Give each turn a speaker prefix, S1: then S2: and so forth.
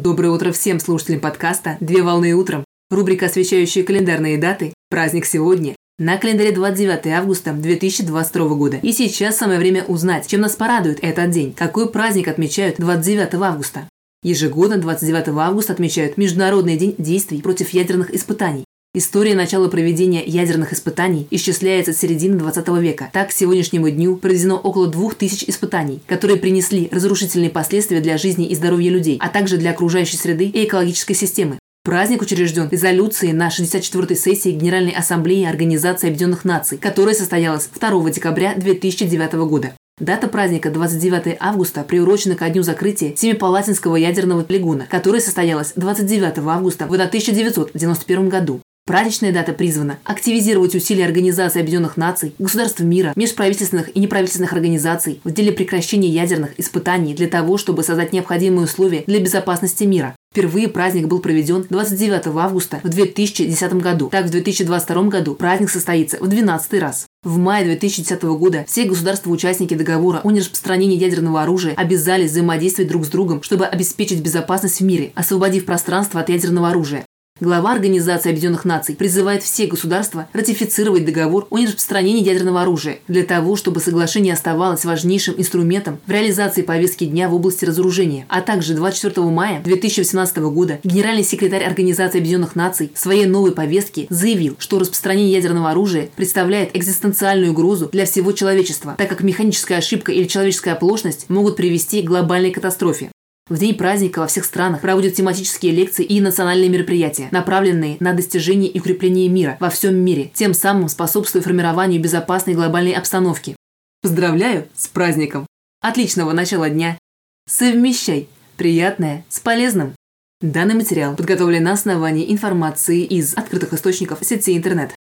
S1: Доброе утро всем слушателям подкаста «Две волны утром». Рубрика, освещающая календарные даты. Праздник сегодня. На календаре 29 августа 2022 года. И сейчас самое время узнать, чем нас порадует этот день. Какой праздник отмечают 29 августа? Ежегодно 29 августа отмечают Международный день действий против ядерных испытаний. История начала проведения ядерных испытаний исчисляется с середины 20 века. Так, к сегодняшнему дню проведено около 2000 испытаний, которые принесли разрушительные последствия для жизни и здоровья людей, а также для окружающей среды и экологической системы. Праздник учрежден резолюцией на 64-й сессии Генеральной Ассамблеи Организации Объединенных Наций, которая состоялась 2 декабря 2009 года. Дата праздника 29 августа приурочена ко дню закрытия Семипалатинского ядерного полигона, которое состоялось 29 августа в 1991 году. Праздничная дата призвана активизировать усилия Организации Объединенных Наций, государств мира, межправительственных и неправительственных организаций в деле прекращения ядерных испытаний для того, чтобы создать необходимые условия для безопасности мира. Впервые праздник был проведен 29 августа в 2010 году. Так, в 2022 году праздник состоится в 12 раз. В мае 2010 года все государства-участники договора о нераспространении ядерного оружия обязались взаимодействовать друг с другом, чтобы обеспечить безопасность в мире, освободив пространство от ядерного оружия. Глава Организации Объединенных Наций призывает все государства ратифицировать договор о нераспространении ядерного оружия для того, чтобы соглашение оставалось важнейшим инструментом в реализации повестки дня в области разоружения. А также 24 мая 2018 года генеральный секретарь Организации Объединенных Наций в своей новой повестке заявил, что распространение ядерного оружия представляет экзистенциальную угрозу для всего человечества, так как механическая ошибка или человеческая оплошность могут привести к глобальной катастрофе. В день праздника во всех странах проводят тематические лекции и национальные мероприятия, направленные на достижение и укрепление мира во всем мире, тем самым способствуя формированию безопасной глобальной обстановки. Поздравляю с праздником! Отличного начала дня! Совмещай приятное с полезным! Данный материал подготовлен на основании информации из открытых источников сети интернет.